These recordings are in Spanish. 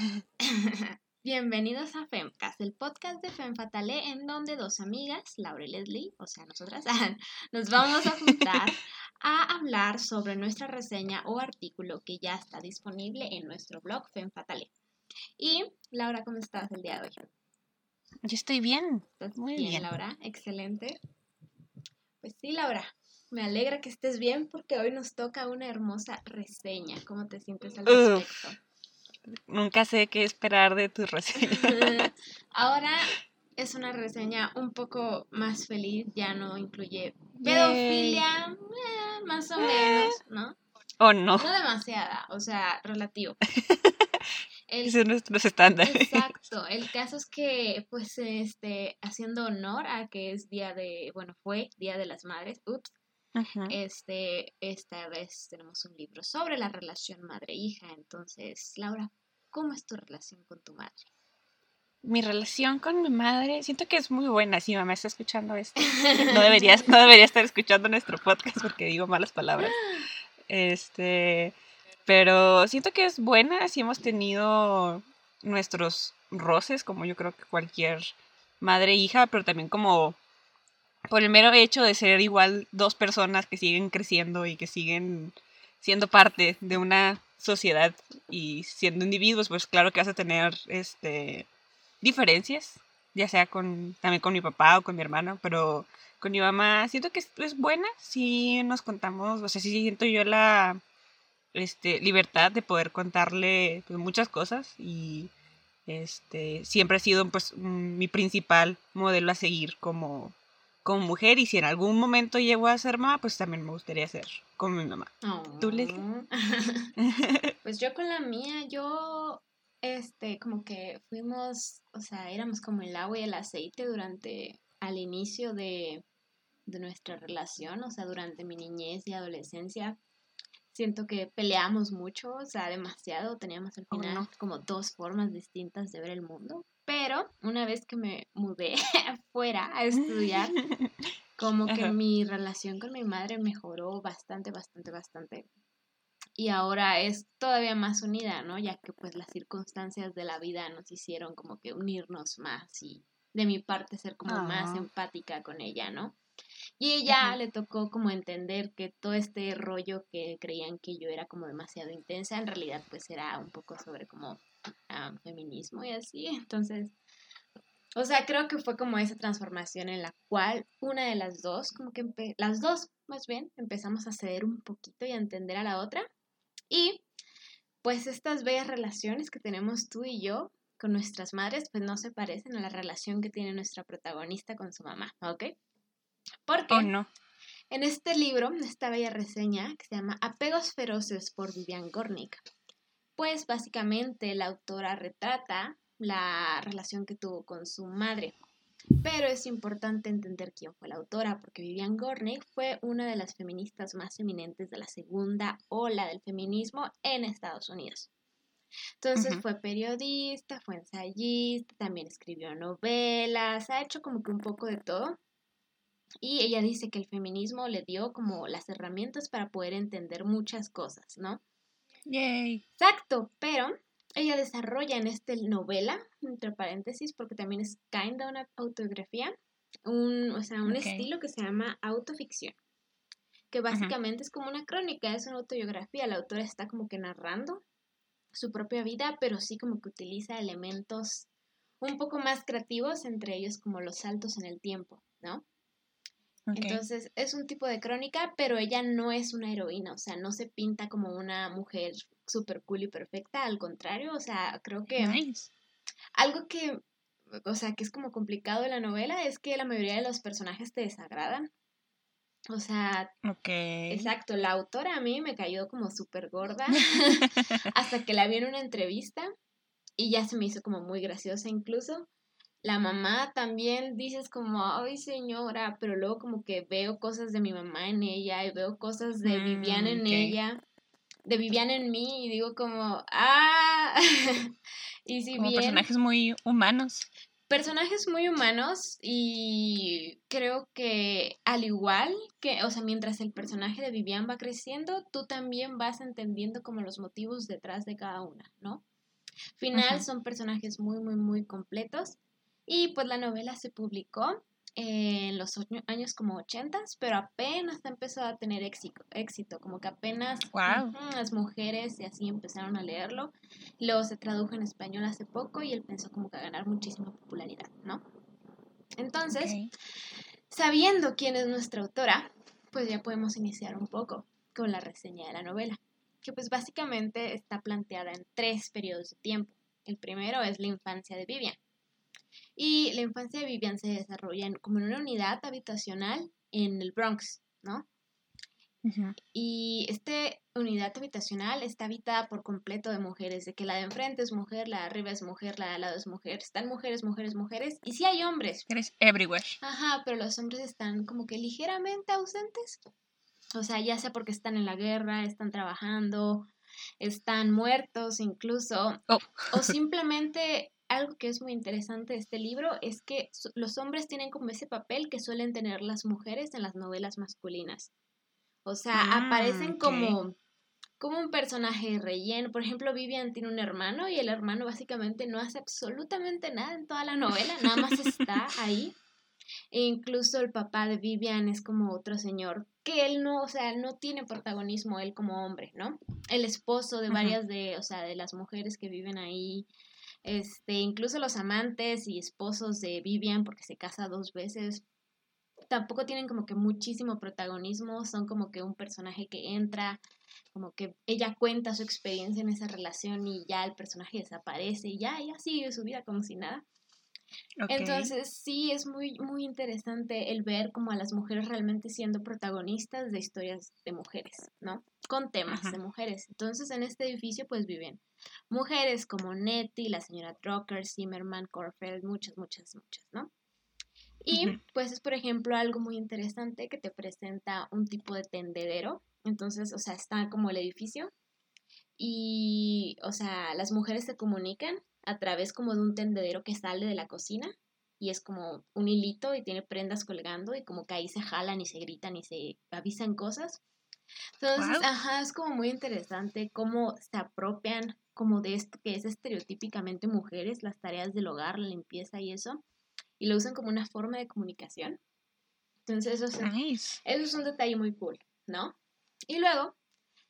Bienvenidos a Femcast, el podcast de Fem Fatale, en donde dos amigas, Laura y Leslie, o sea, nosotras, nos vamos a juntar a hablar sobre nuestra reseña o artículo que ya está disponible en nuestro blog Fem Fatale. Y, Laura, ¿cómo estás el día de hoy? Yo estoy bien. ¿Estás muy bien, Laura? Excelente. Pues sí, Laura, me alegra que estés bien porque hoy nos toca una hermosa reseña. ¿Cómo te sientes al respecto? Nunca sé qué esperar de tu reseña. Ahora es una reseña un poco más feliz, ya no incluye pedofilia, eh, más o menos, ¿no? ¿O no? No demasiada, o sea, relativo. El, son nuestros estándares. Exacto. El caso es que, pues, este, haciendo honor a que es día de, bueno, fue Día de las Madres, ups, este, esta vez tenemos un libro sobre la relación madre-hija. Entonces, Laura, ¿cómo es tu relación con tu madre? Mi relación con mi madre, siento que es muy buena. Si mamá está escuchando esto, no debería, no debería estar escuchando nuestro podcast porque digo malas palabras. Este, pero siento que es buena. Si hemos tenido nuestros roces, como yo creo que cualquier madre e hija, pero también como por el mero hecho de ser igual dos personas que siguen creciendo y que siguen siendo parte de una sociedad y siendo individuos, pues claro que vas a tener este diferencias, ya sea con también con mi papá o con mi hermano, pero con mi mamá siento que es, buena, si nos contamos, o sea, sí siento yo la este, libertad de poder contarle pues, muchas cosas y este siempre ha sido pues mi principal modelo a seguir como como mujer y si en algún momento llego a ser mamá, pues también me gustaría ser como mi mamá. ¿Tú, Leslie? pues yo con la mía, yo, este, como que fuimos, o sea, éramos como el agua y el aceite durante, al inicio de, de nuestra relación, o sea, durante mi niñez y adolescencia. Siento que peleamos mucho, o sea, demasiado. Teníamos al oh, final como dos formas distintas de ver el mundo. Pero una vez que me mudé fuera a estudiar, como que mi relación con mi madre mejoró bastante, bastante, bastante. Y ahora es todavía más unida, ¿no? Ya que pues las circunstancias de la vida nos hicieron como que unirnos más y de mi parte ser como más ah. empática con ella, ¿no? Y ella le tocó como entender que todo este rollo que creían que yo era como demasiado intensa, en realidad pues era un poco sobre como feminismo y así. Entonces, o sea, creo que fue como esa transformación en la cual una de las dos, como que las dos más bien, empezamos a ceder un poquito y a entender a la otra. Y pues estas bellas relaciones que tenemos tú y yo con nuestras madres, pues no se parecen a la relación que tiene nuestra protagonista con su mamá, ¿ok? Porque oh, no. en este libro, esta bella reseña que se llama Apegos Feroces por Vivian Gornick, pues básicamente la autora retrata la relación que tuvo con su madre. Pero es importante entender quién fue la autora, porque Vivian Gornick fue una de las feministas más eminentes de la segunda ola del feminismo en Estados Unidos. Entonces fue periodista, fue ensayista, también escribió novelas, ha hecho como que un poco de todo. Y ella dice que el feminismo le dio como las herramientas para poder entender muchas cosas, ¿no? Yay. Exacto, pero ella desarrolla en esta novela, entre paréntesis, porque también es kinda una autobiografía, un, o sea, un estilo que se llama autoficción, que básicamente es como una crónica, es una autobiografía, la autora está como que narrando su propia vida, pero sí como que utiliza elementos un poco más creativos, entre ellos como los saltos en el tiempo, ¿no? Entonces es un tipo de crónica, pero ella no es una heroína, o sea, no se pinta como una mujer súper cool y perfecta, al contrario, o sea, creo que algo que, o sea, que es como complicado de la novela es que la mayoría de los personajes te desagradan. O sea, exacto, la autora a mí me cayó como súper gorda hasta que la vi en una entrevista y ya se me hizo como muy graciosa incluso la mamá también dices como, ay señora, pero luego como que veo cosas de mi mamá en ella y veo cosas de Vivian mm, en ella, de Vivian en mí y digo como, ah, y si como personajes muy humanos. Personajes muy humanos y creo que al igual que, o sea, mientras el personaje de Vivian va creciendo, tú también vas entendiendo como los motivos detrás de cada una, ¿no? Final son personajes muy, muy, muy completos. Y pues la novela se publicó en los años como 80, pero apenas empezó a tener éxito, éxito como que apenas las mujeres y así empezaron a leerlo. Luego se tradujo en español hace poco y él pensó como que a ganar muchísima popularidad, ¿no? Entonces, sabiendo quién es nuestra autora, pues ya podemos iniciar un poco con la reseña de la novela, que pues básicamente está planteada en tres periodos de tiempo. El primero es la infancia de Vivian. Y la infancia de Vivian se desarrolla como en una unidad habitacional en el Bronx, ¿no? Y esta unidad habitacional está habitada por completo de mujeres, de que la de enfrente es mujer, la de arriba es mujer, la de al lado es mujer, están mujeres, mujeres, mujeres, y sí hay hombres. Eres everywhere. Ajá, pero los hombres están como que ligeramente ausentes. O sea, ya sea porque están en la guerra, están trabajando, están muertos incluso, oh. o simplemente algo que es muy interesante de este libro es que los hombres tienen como ese papel que suelen tener las mujeres en las novelas masculinas. O sea, ah, aparecen como, como un personaje relleno. Por ejemplo, Vivian tiene un hermano y el hermano básicamente no hace absolutamente nada en toda la novela, nada más está ahí. E incluso el papá de Vivian es como otro señor que él no, o sea, no tiene protagonismo él como hombre, ¿no? El esposo de varias de, o sea, de las mujeres que viven ahí, este, incluso los amantes y esposos de Vivian, porque se casa dos veces, tampoco tienen como que muchísimo protagonismo, son como que un personaje que entra, como que ella cuenta su experiencia en esa relación y ya el personaje desaparece y ya ella sigue su vida como si nada. Entonces sí es muy, muy interesante el ver como a las mujeres realmente siendo protagonistas de historias de mujeres, ¿no? Con temas de mujeres. Entonces en este edificio pues viven mujeres como Nettie, la señora Drucker, Zimmerman, Corfeld, muchas, muchas, muchas, ¿no? Y pues es, por ejemplo, algo muy interesante que te presenta un tipo de tendedero. Entonces, o sea, está como el edificio y, o sea, las mujeres se comunican a través como de un tendedero que sale de la cocina y es como un hilito y tiene prendas colgando y como que ahí se jalan y se gritan y se avisan cosas. Entonces, ajá, es como muy interesante cómo se apropian como de esto que es estereotípicamente mujeres, las tareas del hogar, la limpieza y eso, y lo usan como una forma de comunicación. Entonces, eso es, eso es un detalle muy cool, ¿no? Y luego,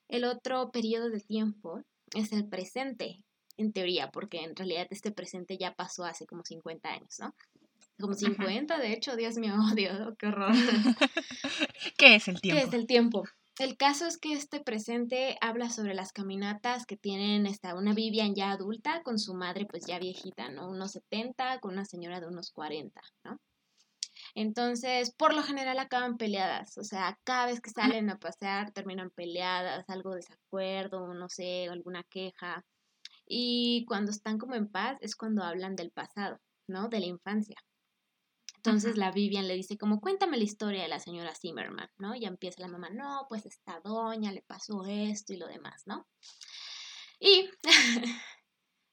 el otro periodo de tiempo es el presente, en teoría, porque en realidad este presente ya pasó hace como 50 años, ¿no? Como 50, de hecho, Dios mío, Dios, qué horror. ¿Qué es el tiempo? ¿Qué es el tiempo? El caso es que este presente habla sobre las caminatas que tienen esta, una Vivian ya adulta con su madre pues ya viejita, ¿no? Unos 70 con una señora de unos 40, ¿no? Entonces, por lo general acaban peleadas, o sea, cada vez que salen a pasear terminan peleadas, algo desacuerdo, no sé, alguna queja. Y cuando están como en paz es cuando hablan del pasado, ¿no? De la infancia. Entonces la Vivian le dice como, cuéntame la historia de la señora Zimmerman, ¿no? Y empieza la mamá, no, pues esta doña le pasó esto y lo demás, ¿no? Y,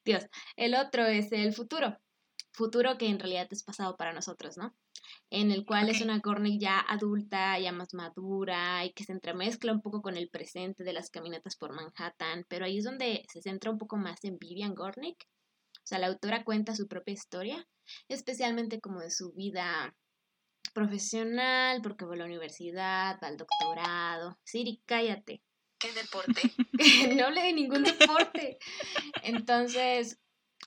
Dios, el otro es el futuro, futuro que en realidad es pasado para nosotros, ¿no? En el cual es una Gornick ya adulta, ya más madura y que se entremezcla un poco con el presente de las caminatas por Manhattan, pero ahí es donde se centra un poco más en Vivian Gornick. O sea, la autora cuenta su propia historia especialmente como de su vida profesional, porque va a la universidad, va al doctorado. Siri, cállate. ¿Qué deporte? no hable de ningún deporte. Entonces,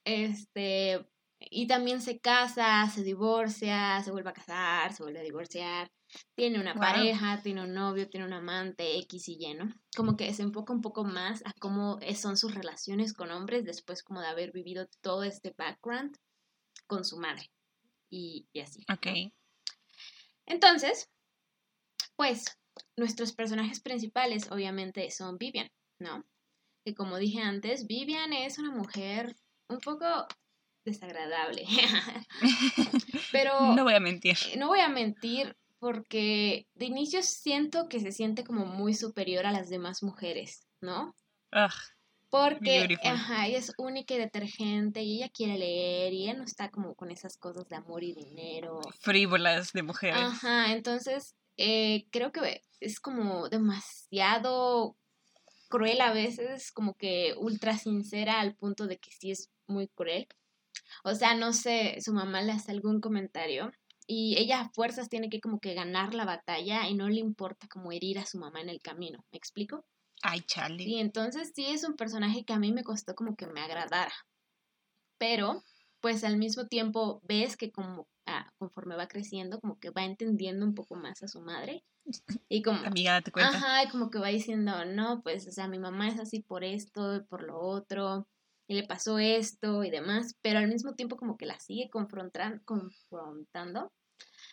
este, y también se casa, se divorcia, se vuelve a casar, se vuelve a divorciar, tiene una pareja, tiene un novio, tiene un amante, X y Y, ¿no? Como que se enfoca un poco más a cómo son sus relaciones con hombres después como de haber vivido todo este background con su madre. Y, así. Ok. Entonces, pues nuestros personajes principales obviamente son Vivian, ¿no? Que como dije antes, Vivian es una mujer un poco desagradable. Pero... No voy a mentir. No voy a mentir porque de inicio siento que se siente como muy superior a las demás mujeres, ¿no? Porque, ajá, ella es única y detergente y ella quiere leer y ella no está como con esas cosas de amor y dinero. Frívolas de mujeres. Ajá, entonces eh, creo que es como demasiado cruel a veces, como que ultra sincera al punto de que sí es muy cruel. O sea, no sé, su mamá le hace algún comentario y ella a fuerzas tiene que como que ganar la batalla y no le importa como herir a su mamá en el camino. ¿Me explico? Ay, Charlie. Y entonces sí es un personaje que a mí me costó como que me agradara. Pero, pues al mismo tiempo ves que como ah, conforme va creciendo, como que va entendiendo un poco más a su madre. Y como, Amiga, date cuenta. Ajá, y como que va diciendo, no, pues, o sea, mi mamá es así por esto y por lo otro, y le pasó esto y demás, pero al mismo tiempo como que la sigue confrontan, confrontando.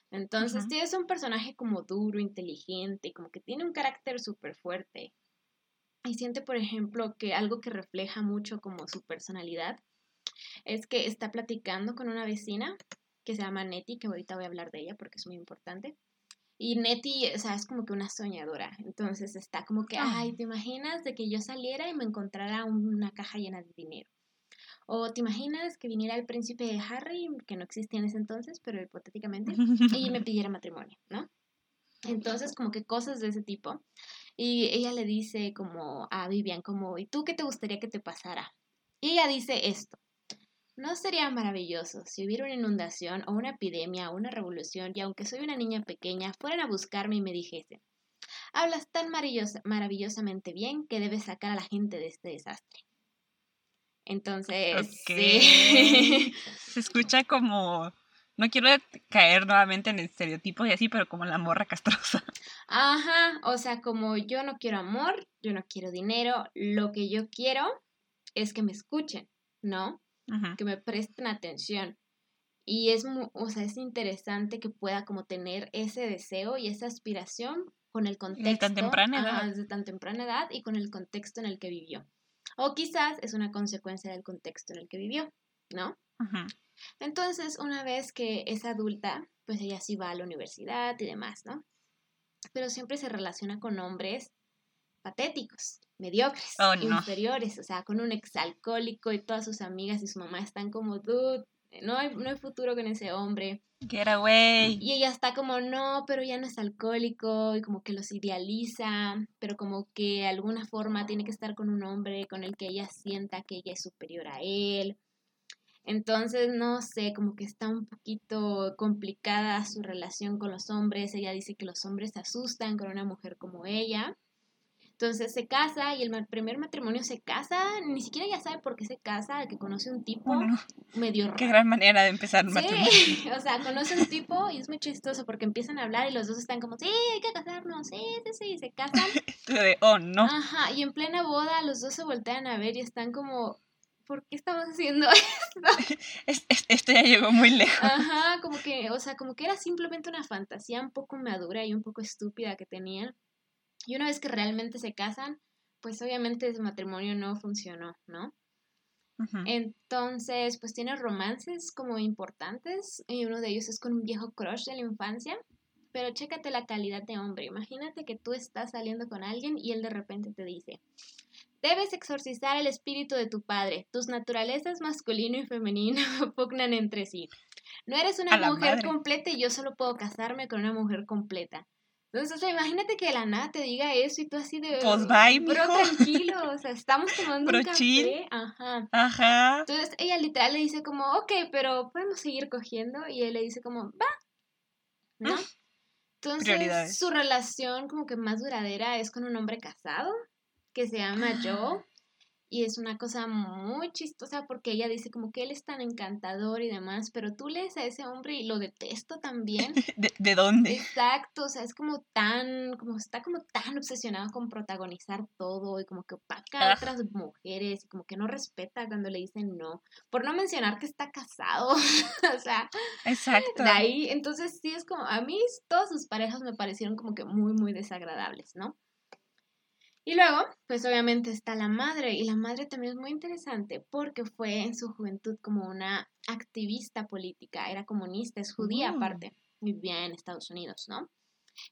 Entonces, sí es un personaje como duro, inteligente, como que tiene un carácter súper fuerte. Y siente, por ejemplo, que algo que refleja mucho como su personalidad es que está platicando con una vecina que se llama Nettie, que ahorita voy a hablar de ella porque es muy importante. Y Nettie, o sea, es como que una soñadora. Entonces está como que, Ah. ay, ¿te imaginas de que yo saliera y me encontrara una caja llena de dinero? O ¿te imaginas que viniera el príncipe Harry, que no existía en ese entonces, pero hipotéticamente, y me pidiera matrimonio, ¿no? Entonces, como que cosas de ese tipo. Y ella le dice como a Vivian, como, ¿y tú qué te gustaría que te pasara? Y ella dice esto. ¿No sería maravilloso si hubiera una inundación o una epidemia o una revolución y aunque soy una niña pequeña, fueran a buscarme y me dijesen, hablas tan maravillosa- maravillosamente bien que debes sacar a la gente de este desastre? Entonces, sí. Se escucha como. No quiero caer nuevamente en estereotipos y así, pero como la morra castrosa. Ajá, o sea, como yo no quiero amor, yo no quiero dinero, lo que yo quiero es que me escuchen, ¿no? Que me presten atención. Y es, o sea, es interesante que pueda como tener ese deseo y esa aspiración con el contexto. tan temprana ajá, edad. desde tan temprana edad y con el contexto en el que vivió. O quizás es una consecuencia del contexto en el que vivió, ¿no? Entonces, una vez que es adulta, pues ella sí va a la universidad y demás, ¿no? Pero siempre se relaciona con hombres patéticos, mediocres, Oh, no. inferiores, o sea, con un exalcohólico y todas sus amigas y su mamá están como, dude, no hay, no hay futuro con ese hombre. Get away. Y ella está como, no, pero ya no es alcohólico y como que los idealiza, pero como que de alguna forma tiene que estar con un hombre con el que ella sienta que ella es superior a él. Entonces, no sé, como que está un poquito complicada su relación con los hombres. Ella dice que los hombres se asustan con una mujer como ella. Entonces se casa y el primer matrimonio se casa, ni siquiera ya sabe por qué se casa, que conoce un tipo Oh, no. medio Qué gran manera de empezar un Sí, matrimonio. o sea, conoce un tipo y es muy chistoso porque empiezan a hablar y los dos están como, sí, hay que casarnos, sí, sí, sí, y se casan. De, oh, no. Ajá, y en plena boda los dos se voltean a ver y están como, ¿por qué estamos haciendo esto? Es- es- esto ya llegó muy lejos. Ajá, como que, o sea, como que era simplemente una fantasía un poco madura y un poco estúpida que tenían. Y una vez que realmente se casan, pues obviamente ese matrimonio no funcionó, ¿no? Entonces, pues tiene romances como importantes y uno de ellos es con un viejo crush de la infancia. Pero chécate la calidad de hombre. Imagínate que tú estás saliendo con alguien y él de repente te dice, debes exorcizar el espíritu de tu padre. Tus naturalezas masculino y femenino pugnan entre sí. No eres una mujer madre. completa y yo solo puedo casarme con una mujer completa. Entonces, o sea, imagínate que de la nada te diga eso y tú así de... Pues bye, mijo". tranquilo, o sea, estamos tomando Bro, un café. chill. Ajá. Ajá. Entonces ella literal le dice como, ok, pero podemos seguir cogiendo. Y él le dice como, va, ¿no? Entonces su relación como que más duradera es con un hombre casado que se llama Joe. Y es una cosa muy chistosa porque ella dice como que él es tan encantador y demás, pero tú lees a ese hombre y lo detesto también. ¿De, de dónde? Exacto, o sea, es como tan, como está como tan obsesionado con protagonizar todo y como que opaca a Ah. otras mujeres y como que no respeta cuando le dicen no, por no mencionar que está casado, o sea, Exacto. de ahí, entonces sí es como, a mí todas sus parejas me parecieron como que muy, muy desagradables, ¿no? Y luego, pues obviamente está la madre, y la madre también es muy interesante porque fue en su juventud como una activista política, era comunista, es judía Mm. aparte, vivía en Estados Unidos, ¿no?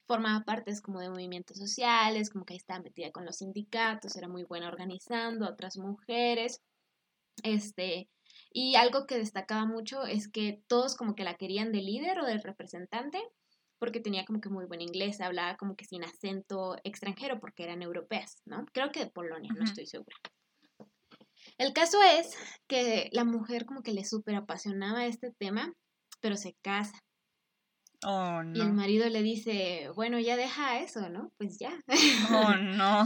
Formaba partes como de movimientos sociales, como que ahí estaba metida con los sindicatos, era muy buena organizando a otras mujeres, este, y algo que destacaba mucho es que todos como que la querían de líder o de representante, porque tenía como que muy buen inglés, hablaba como que sin acento extranjero porque eran europeas, ¿no? Creo que de Polonia, no estoy segura. El caso es que la mujer como que le súper apasionaba este tema, pero se casa. Oh, no. Y el marido le dice, bueno, ya deja eso, ¿no? Pues ya. Oh, no.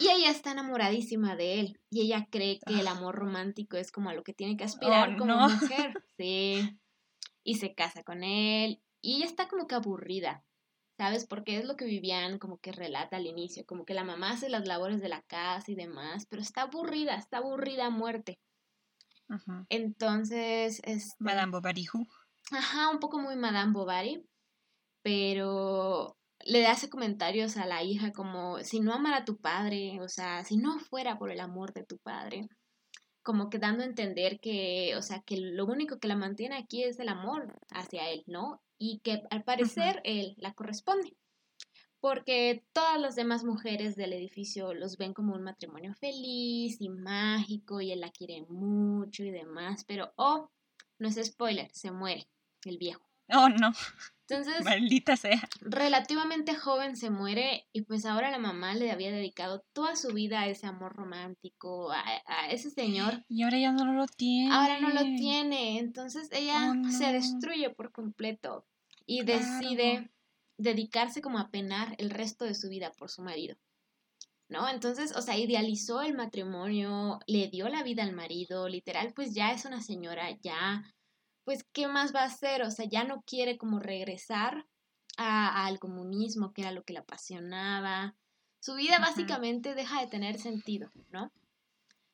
Y ella está enamoradísima de él. Y ella cree que el amor romántico es como a lo que tiene que aspirar Oh, como no. mujer. Sí. Y se casa con él. Y ella está como que aburrida. ¿Sabes? Porque es lo que Vivian como que relata al inicio. Como que la mamá hace las labores de la casa y demás. Pero está aburrida, está aburrida a muerte. Entonces, este, Madame Bovary. who? Ajá, un poco muy Madame Bovary, pero le hace comentarios a la hija como si no amara a tu padre, o sea, si no fuera por el amor de tu padre, como que dando a entender que, o sea, que lo único que la mantiene aquí es el amor hacia él, ¿no? Y que al parecer él la corresponde. Porque todas las demás mujeres del edificio los ven como un matrimonio feliz y mágico y él la quiere mucho y demás, pero oh, no es spoiler, se muere el viejo. Oh, no. Entonces, Maldita sea. relativamente joven se muere y pues ahora la mamá le había dedicado toda su vida a ese amor romántico, a, a ese señor. Y ahora ya no lo tiene. Ahora no lo tiene, entonces ella Oh, se destruye por completo y Claro. decide dedicarse como a penar el resto de su vida por su marido. ¿No? Entonces, o sea, idealizó el matrimonio, le dio la vida al marido, literal, pues ya es una señora, ya, pues, ¿qué más va a hacer? O sea, ya no quiere como regresar a- al comunismo, que era lo que le apasionaba. Su vida básicamente deja de tener sentido, ¿no?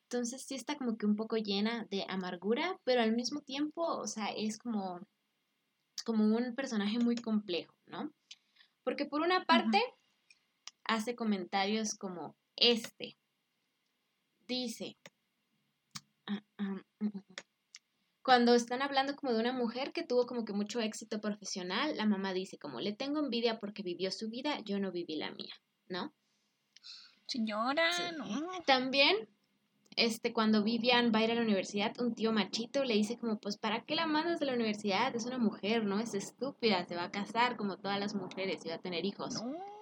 Entonces sí está como que un poco llena de amargura, pero al mismo tiempo, o sea, es como, como un personaje muy complejo, ¿no? Porque por una parte hace comentarios como este. Dice, ah, ah, mm, mm. Cuando están hablando como de una mujer que tuvo como que mucho éxito profesional, la mamá dice como, le tengo envidia porque vivió su vida, yo no viví la mía, ¿no? Señora, Sí. no. También, este, cuando Vivian va a ir a la universidad, un tío machito le dice como, pues, ¿para qué la mandas de la universidad? Es una mujer, ¿no? Es estúpida, se va a casar como todas las mujeres y va a tener hijos. No.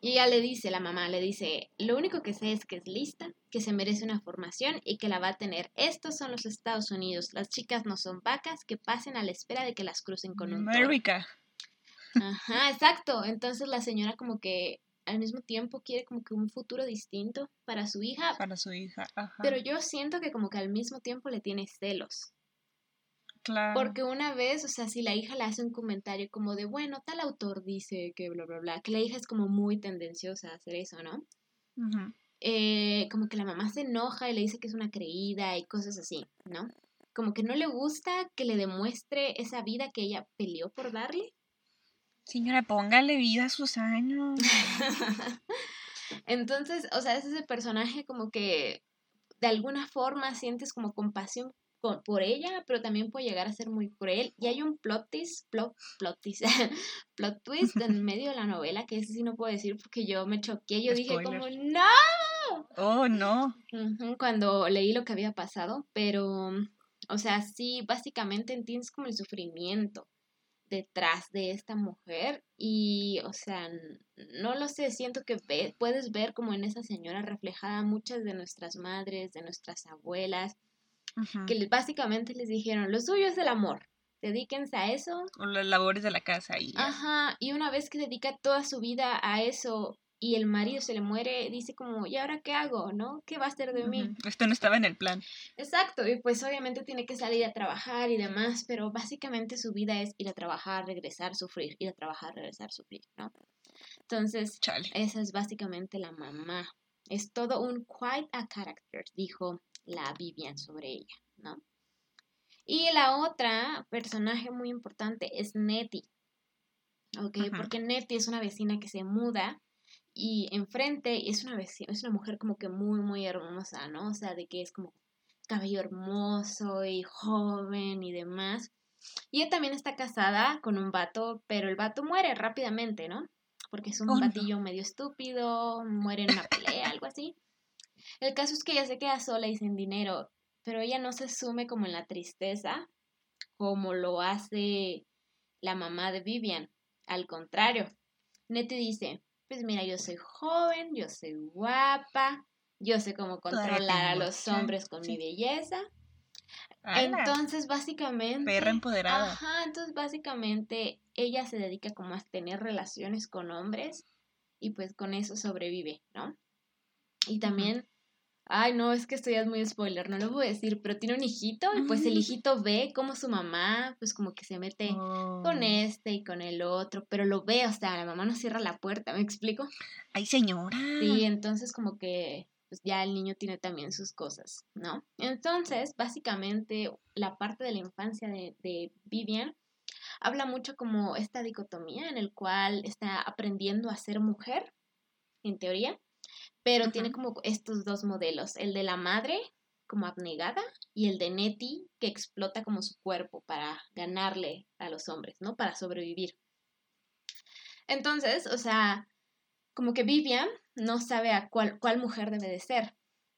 Y ella le dice, la mamá le dice, lo único que sé es que es lista, que se merece una formación y que la va a tener. Estos son los Estados Unidos. Las chicas no son vacas que pasen a la espera de que las crucen con un. América. Ajá, exacto. Entonces la señora como que al mismo tiempo quiere como que un futuro distinto para su hija, Para su hija. Ajá. pero yo siento que como que al mismo tiempo le tiene celos. Claro. Porque una vez, o sea, si la hija le hace un comentario como de, bueno, tal autor dice que bla, bla, bla, que la hija es como muy tendenciosa a hacer eso, ¿no? Eh, como que la mamá se enoja y le dice que es una creída y cosas así, ¿no? Como que no le gusta que le demuestre esa vida que ella peleó por darle. Señora, póngale vida a sus años. Entonces, o sea, es ese personaje como que de alguna forma sientes como compasión por, por ella, pero también puede llegar a ser muy cruel. Y hay un plot twist, plot, plot twist, plot twist en medio de la novela, que ese sí no puedo decir porque yo me choqué. Yo dije como, ¡no! Oh, no. Cuando leí lo que había pasado, pero, o sea, sí, básicamente entiendes como el sufrimiento detrás de esta mujer y, o sea, no lo sé, siento que ve- puedes ver como en esa señora reflejada muchas de nuestras madres, de nuestras abuelas, Ujú. que básicamente les dijeron, lo suyo es el amor, dedíquense a eso. O las labores de la casa y ya. Ajá, y una vez que dedica toda su vida a eso y el marido se le muere, dice como, ¿y ahora qué hago? ¿No? ¿Qué va a hacer de mí? Esto no estaba en el plan. Exacto, y pues obviamente tiene que salir a trabajar y demás, pero básicamente su vida es ir a trabajar, regresar, sufrir, ir a trabajar, regresar, sufrir, ¿no? Entonces, Chale. esa es básicamente la mamá. Es todo un quite a character, dijo la Vivian sobre ella, ¿no? Y la otra personaje muy importante es Nettie, ¿ok? Porque Nettie es una vecina que se muda y enfrente es una vecina, es una mujer como que muy, muy hermosa, ¿no? O sea, de que es como cabello hermoso y joven y demás. Y ella también está casada con un vato, pero el vato muere rápidamente, ¿no? Porque es un Oh, no. batillo medio estúpido, muere en una pelea, algo así. El caso es que ella se queda sola y sin dinero, pero ella no se sume como en la tristeza como lo hace la mamá de Vivian. Al contrario, Nettie dice, pues mira, yo soy joven, yo soy guapa, yo sé cómo controlar a los hombres con mi belleza. Entonces, básicamente... Perra empoderada. Ajá, entonces básicamente ella se dedica como a tener relaciones con hombres y pues con eso sobrevive, ¿no? Y también Ay, no, es que esto ya es muy spoiler, no lo voy a decir, pero tiene un hijito y pues el hijito ve como su mamá, pues como que se mete con oh. este y con el otro, pero lo ve, o sea, la mamá no cierra la puerta, ¿me explico? Ay, señora. Sí, entonces como que pues ya el niño tiene también sus cosas, ¿no? Entonces, básicamente, la parte de la infancia de, de Vivian habla mucho como esta dicotomía en el cual está aprendiendo a ser mujer, en teoría, pero tiene como estos dos modelos, el de la madre como abnegada y el de Nettie que explota como su cuerpo para ganarle a los hombres, ¿no? Para sobrevivir. Entonces, o sea, como que Vivian no sabe a cuál, cuál mujer debe de ser.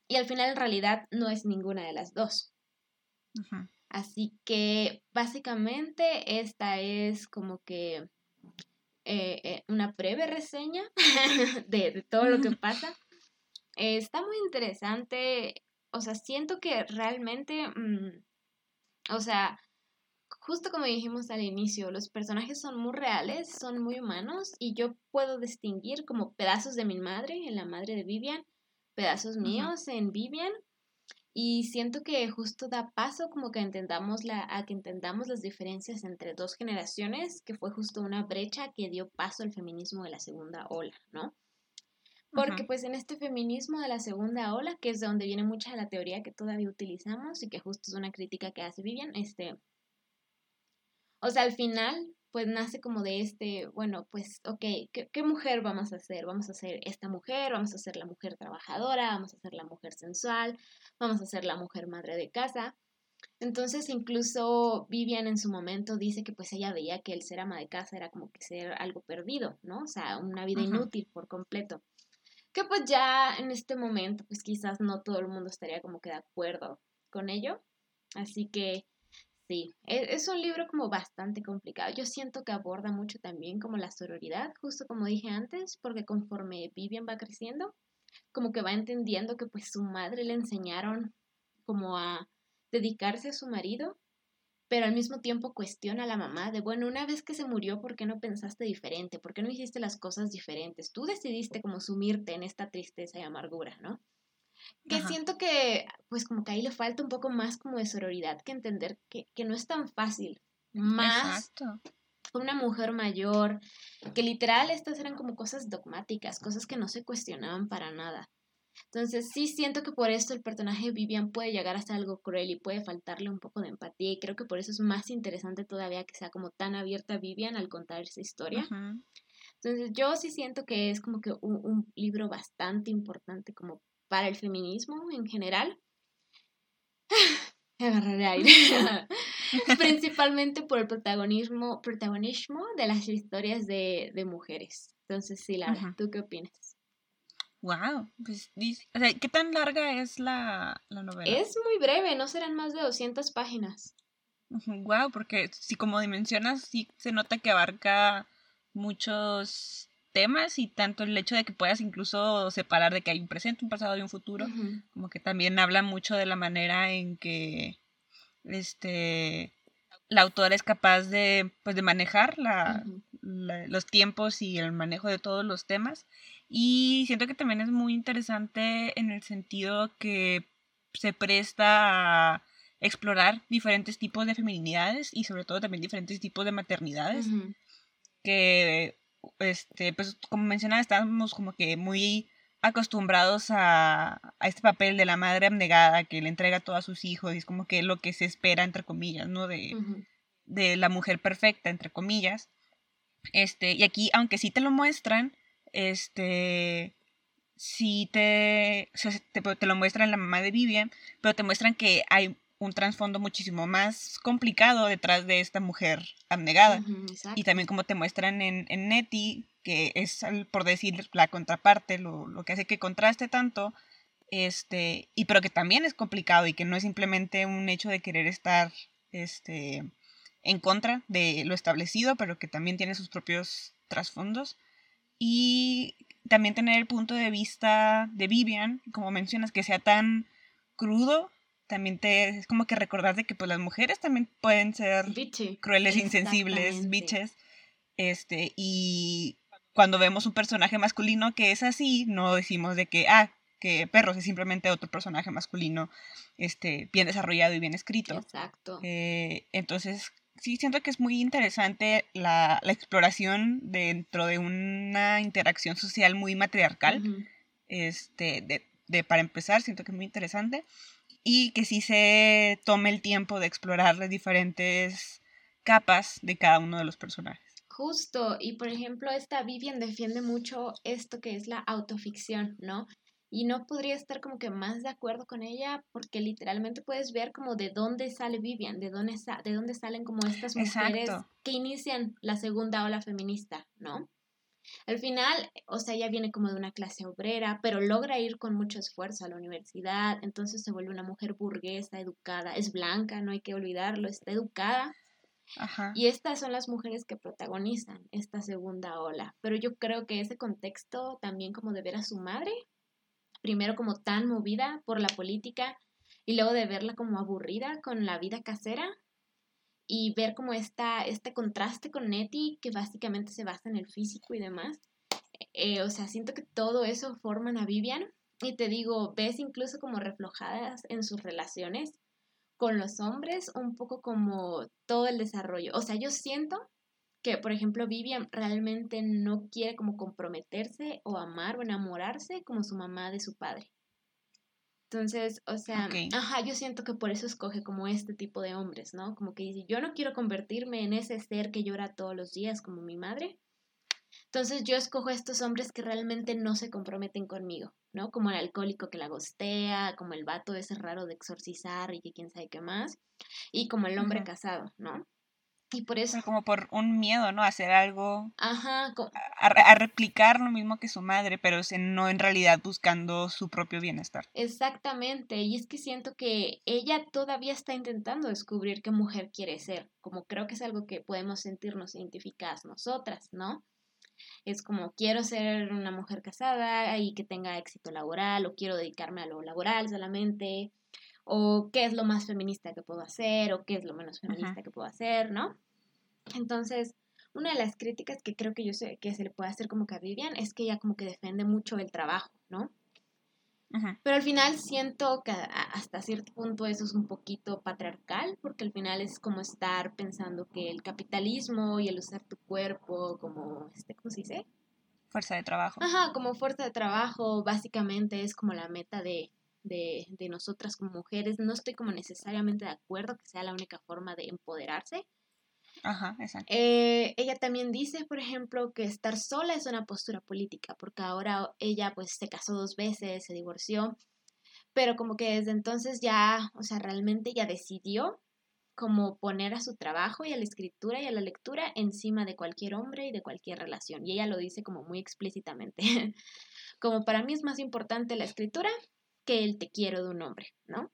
Y al final en realidad no es ninguna de las dos. Así que básicamente esta es como que eh, eh, una breve reseña de, de, todo lo que pasa. Eh, está muy interesante, o sea, siento que realmente, mm, o sea, justo como dijimos al inicio, los personajes son muy reales, son muy humanos y yo puedo distinguir como pedazos de mi madre en la madre de Vivian, pedazos míos en Vivian y siento que justo da paso como que entendamos la, a que entendamos las diferencias entre dos generaciones, que fue justo una brecha que dio paso al feminismo de la segunda ola, ¿no? Porque pues en este feminismo de la segunda ola, que es de donde viene mucha de la teoría que todavía utilizamos y que justo es una crítica que hace Vivian, este, o sea, al final pues nace como de este, bueno, pues, ok, ¿qué, ¿qué, mujer vamos a hacer? Vamos a hacer esta mujer, vamos a ser la mujer trabajadora, vamos a ser la mujer sensual, vamos a ser la mujer madre de casa. Entonces, incluso Vivian en su momento dice que pues ella veía que el ser ama de casa era como que ser algo perdido, ¿no? O sea, una vida inútil por completo que pues ya en este momento pues quizás no todo el mundo estaría como que de acuerdo con ello. Así que sí, e-, es, un libro como bastante complicado. Yo siento que aborda mucho también como la sororidad, justo como dije antes, porque conforme Vivian va creciendo, como que va entendiendo que pues su madre le enseñaron como a dedicarse a su marido pero al mismo tiempo cuestiona a la mamá de, bueno, una vez que se murió, ¿por qué no pensaste diferente? ¿Por qué no hiciste las cosas diferentes? Tú decidiste como sumirte en esta tristeza y amargura, ¿no? Que siento que, pues como que ahí le falta un poco más como de sororidad que entender que, que no es tan fácil. Más Exacto. una mujer mayor, que literal estas eran como cosas dogmáticas, cosas que no se cuestionaban para nada. Entonces sí siento que por esto el personaje de Vivian puede llegar a ser algo cruel y puede faltarle un poco de empatía y creo que por eso es más interesante todavía que sea como tan abierta Vivian al contar esa historia. Entonces yo sí siento que es como que un, libro bastante importante como para el feminismo en general. Agarraré aire. Principalmente por el protagonismo, protagonismo de las historias de, mujeres. Entonces, sí, Lara, ¿tú qué opinas? Wow, pues, o sea, ¿qué tan larga es la, novela? Es muy breve, no serán más de 200 páginas. Wow, porque si como dimensionas, sí se nota que abarca muchos temas y tanto el hecho de que puedas incluso separar de que hay un presente, un pasado y un futuro, como que también habla mucho de la manera en que este la autora es capaz de, pues, de manejar la, los tiempos y el manejo de todos los temas. Y siento que también es muy interesante en el sentido que se presta a explorar diferentes tipos de feminidades y sobre todo también diferentes tipos de maternidades. Que, este, pues como mencionaba, estamos como que muy acostumbrados a, a, este papel de la madre abnegada que le entrega a todos sus hijos y es como que lo que se espera, entre comillas, ¿no? De, de la mujer perfecta, entre comillas. Este, y aquí, aunque sí te lo muestran, este, sí te, te, lo muestran la mamá de Vivian, pero te muestran que hay un trasfondo muchísimo más complicado detrás de esta mujer abnegada. y también como te muestran en, en Nettie, que es, por decir, la contraparte, lo, lo, que hace que contraste tanto, este, y pero que también es complicado y que no es simplemente un hecho de querer estar, este, en contra de lo establecido, pero que también tiene sus propios trasfondos. Y también tener el punto de vista de Vivian, como mencionas, que sea tan crudo, también te es como que recordar de que pues las mujeres también pueden ser crueles, insensibles, biches. Este, y cuando vemos un personaje masculino que es así, no decimos de que, ah, que Perros es simplemente otro personaje masculino, este, bien desarrollado y bien escrito. Exacto. Eh, entonces, sí, siento que es muy interesante la, exploración dentro de una interacción social muy matriarcal. Este, de, de, para empezar, siento que es muy interesante. Y que sí se tome el tiempo de explorar las diferentes capas de cada uno de los personajes. Justo, y por ejemplo, esta Vivian defiende mucho esto que es la autoficción, ¿no? Y no podría estar como que más de acuerdo con ella porque literalmente puedes ver como de dónde sale Vivian, de dónde, de dónde salen como estas mujeres que inician la segunda ola feminista, ¿no? Al final, o sea, ella viene como de una clase obrera, pero logra ir con mucho esfuerzo a la universidad, entonces se vuelve una mujer burguesa, educada, es blanca, no hay que olvidarlo, está educada, y estas son las mujeres que protagonizan esta segunda ola. Pero yo creo que ese contexto también como de ver a su madre, primero como tan movida por la política y luego de verla como aburrida con la vida casera y ver como esta, este contraste con Nettie que básicamente se basa en el físico y demás. Eh, o sea, siento que todo eso forman a Vivian y te digo, ves incluso como reflejadas en sus relaciones con los hombres un poco como todo el desarrollo. O sea, yo siento que, por ejemplo, Vivian realmente no quiere como comprometerse o amar o enamorarse como su mamá de su padre. Entonces, o sea, ajá, yo siento que por eso escoge como este tipo de hombres, ¿no? Como que dice, yo no quiero convertirme en ese ser que llora todos los días como mi madre, entonces yo escojo a estos hombres que realmente no se comprometen conmigo, ¿no? Como el alcohólico que la gostea, como el vato ese raro de exorcizar y que quién sabe qué más, y como el hombre casado, ¿no? Y por eso... Como por un miedo, ¿no? A hacer algo... Ajá. A, replicar lo mismo que su madre, pero no en realidad buscando su propio bienestar. Exactamente. Y es que siento que ella todavía está intentando descubrir qué mujer quiere ser. Como creo que es algo que podemos sentirnos identificadas nosotras, ¿no? Es como quiero ser una mujer casada y que tenga éxito laboral o quiero dedicarme a lo laboral solamente o qué es lo más feminista que puedo hacer o qué es lo menos feminista que puedo hacer, ¿no? Entonces, una de las críticas que creo que yo sé que se le puede hacer como que a Vivian es que ella como que defiende mucho el trabajo, ¿no? Pero al final siento que hasta cierto punto eso es un poquito patriarcal, porque al final es como estar pensando que el capitalismo y el usar tu cuerpo como, este, ¿cómo se dice? Fuerza de trabajo. Ajá, como fuerza de trabajo, básicamente es como la meta de, de, de nosotras como mujeres. No estoy como necesariamente de acuerdo que sea la única forma de empoderarse, Ajá, exacto. Eh, ella también dice, por ejemplo, que estar sola es una postura política, porque ahora ella pues se casó dos veces, se divorció, pero como que desde entonces ya, o sea, realmente ya decidió como poner a su trabajo y a la escritura y a la lectura encima de cualquier hombre y de cualquier relación. Y ella lo dice como muy explícitamente. como para mí es más importante la escritura que el te quiero de un hombre, ¿no?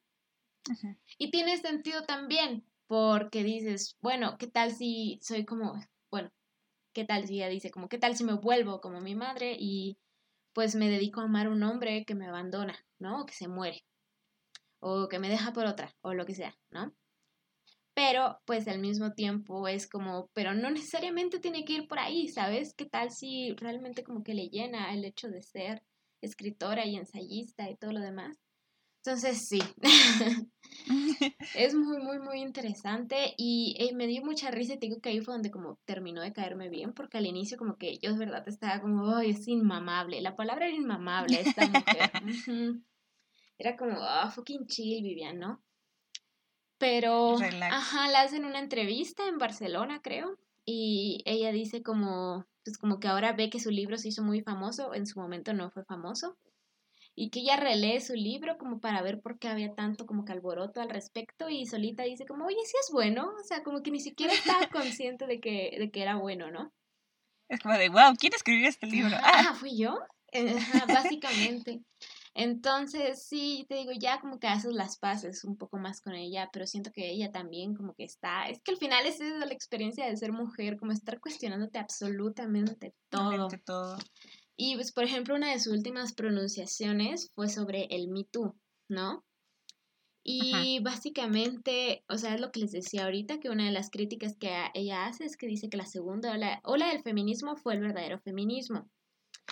Y tiene sentido también, porque dices, bueno, ¿qué tal si soy como, bueno, qué tal si ella dice como, qué tal si me vuelvo como mi madre y pues me dedico a amar a un hombre que me abandona, ¿no? O que se muere, o que me deja por otra, o lo que sea, ¿no? Pero pues al mismo tiempo es como, pero no necesariamente tiene que ir por ahí, ¿sabes? ¿Qué tal si realmente como que le llena el hecho de ser escritora y ensayista y todo lo demás? Entonces sí, es muy, muy, muy interesante y eh, me dio mucha risa y te digo que ahí fue donde como terminó de caerme bien, porque al inicio como que yo de verdad estaba como, ay, es inmamable, la palabra era inmamable esta mujer. Era como, ah, fucking chill, Vivian, ¿no? Pero, ajá, la hacen una entrevista en Barcelona, creo, y ella dice como, pues como que ahora ve que su libro se hizo muy famoso, en su momento no fue famoso, y que ella relee su libro como para ver por qué había tanto como que alboroto al respecto y solita dice como, oye, sí es bueno, o sea, como que ni siquiera estaba consciente de que, de que era bueno, ¿no? Es como de, wow, ¿quién escribió este libro? Ah, fui yo, básicamente. Entonces, sí, te digo, ya como que haces las paces un poco más con ella, pero siento que ella también como que está, es que al final es la experiencia de ser mujer, como estar cuestionándote absolutamente todo. todo. Y pues, por ejemplo, una de sus últimas pronunciaciones fue sobre el Me Too, ¿no? Y básicamente, o sea, es lo que les decía ahorita, que una de las críticas que ella hace es que dice que la segunda ola, ola del feminismo fue el verdadero feminismo,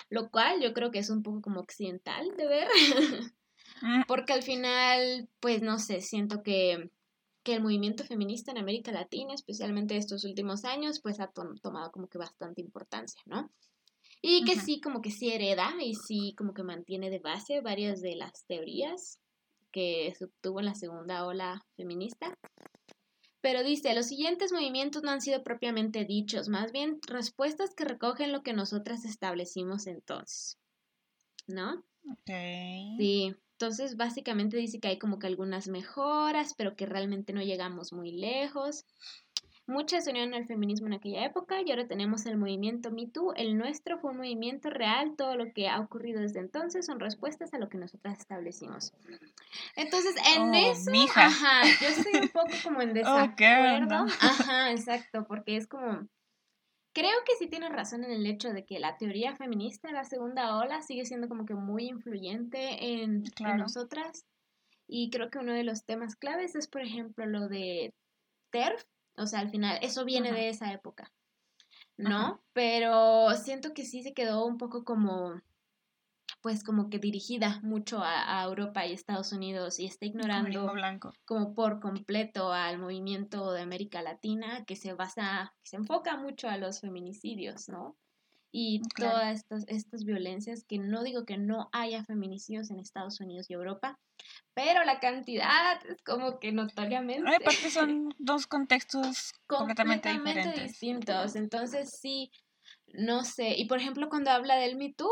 lo cual yo creo que es un poco como occidental de ver, mm. porque al final, pues no sé, siento que, que, el movimiento feminista en América Latina, especialmente estos últimos años, pues ha tomado como que bastante importancia, ¿no? Y que sí, como que sí hereda y sí, como que mantiene de base varias de las teorías que se obtuvo en la segunda ola feminista. Pero dice, los siguientes movimientos no han sido propiamente dichos, más bien respuestas que recogen lo que nosotras establecimos entonces. ¿No? Ok. Sí, entonces básicamente dice que hay como que algunas mejoras, pero que realmente no llegamos muy lejos. Muchas se unieron al feminismo en aquella época y ahora tenemos el movimiento Me Too. El nuestro fue un movimiento real. Todo lo que ha ocurrido desde entonces son respuestas a lo que nosotras establecimos. Entonces, en oh, eso, ajá, yo estoy un poco como en oh, desacuerdo. ajá, exacto, porque es como creo que sí tiene razón en el hecho de que la teoría feminista de la segunda ola sigue siendo como que muy influyente en, en nosotras. Y creo que uno de los temas claves es, por ejemplo, lo de TERF, o sea, al final, eso viene de esa época, ¿no? Pero siento que sí se quedó un poco como, pues como que dirigida mucho a, Europa y Estados Unidos y está ignorando como por completo al movimiento de América Latina que se basa, que se enfoca mucho a los feminicidios, ¿no? Y todas estas, estas violencias, que no digo que no haya feminicidios en Estados Unidos y Europa, pero la cantidad es como que notoriamente... aparte son dos contextos completamente, completamente distintos, entonces sí, no sé, y por ejemplo cuando habla del Me Too,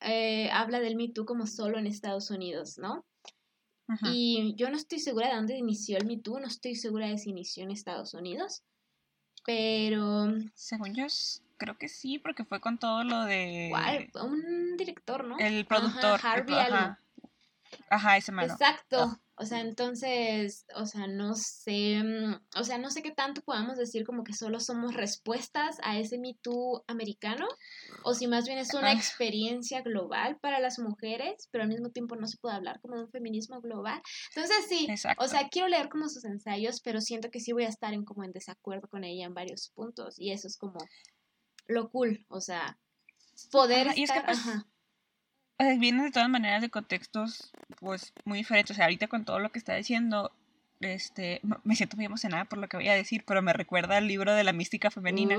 eh, habla del Me Too como solo en Estados Unidos, ¿no? Y yo no estoy segura de dónde inició el Me Too, no estoy segura de si inició en Estados Unidos, pero... Según yo, creo que sí, porque fue con todo lo de... Un director, ¿no? El productor. Harvey ajá. ajá, ese malo. Exacto. O sea, entonces, o sea, no sé, mm, o sea, no sé qué tanto podamos decir como que solo somos respuestas a ese Me Too americano, o si más bien es una experiencia global para las mujeres, pero al mismo tiempo no se puede hablar como de un feminismo global. Entonces, sí, o sea, quiero leer como sus ensayos, pero siento que sí voy a estar en como en desacuerdo con ella en varios puntos, y eso es como lo cool, o sea, poder y es que, pues, eh, vienen de todas maneras de contextos pues muy diferentes. O sea, ahorita con todo lo que está diciendo, este, me siento muy emocionada por lo que voy a decir, pero me recuerda al libro de la mística femenina,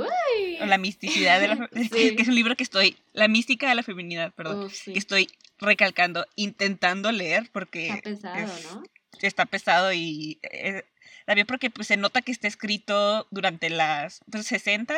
o la misticidad de la que, es un libro que estoy, la mística de la feminidad, perdón, que estoy recalcando, intentando leer porque está pesado, ¿no? Está pesado y eh, también porque pues, se nota que está escrito durante las pues, 60,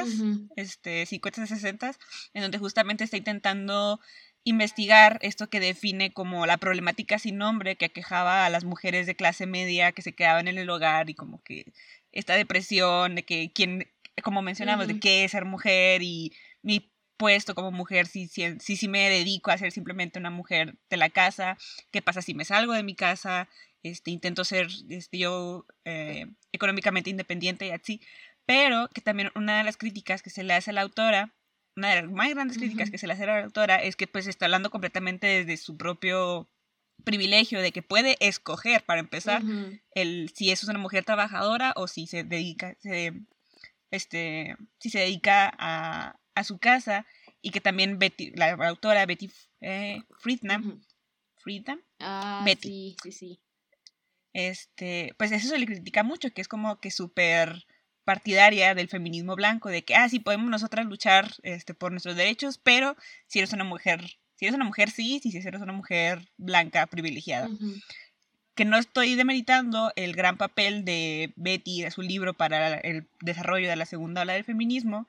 este, 50, 60, en donde justamente está intentando investigar esto que define como la problemática sin nombre que aquejaba a las mujeres de clase media que se quedaban en el hogar y como que esta depresión de que quien, como mencionamos, de qué es ser mujer y mi puesto como mujer si, si, si, si, me dedico a ser simplemente una mujer de la casa, qué pasa si me salgo de mi casa, este, intento ser este, yo eh, económicamente independiente y así, pero que también una de las críticas que se le hace a la autora, una de las más grandes críticas que se le hace a la autora es que pues está hablando completamente desde su propio privilegio de que puede escoger para empezar el si es una mujer trabajadora o si se dedica este si se dedica a, a su casa y que también Betty la autora Betty eh, Friedman Friedman ah, Betty. sí sí sí este, pues eso se le critica mucho, que es como que súper partidaria del feminismo blanco, de que, ah, sí, podemos nosotras luchar este, por nuestros derechos, pero si eres una mujer, si eres una mujer sí, si eres una mujer blanca privilegiada. Que no estoy demeritando el gran papel de Betty de su libro para el desarrollo de la segunda ola del feminismo,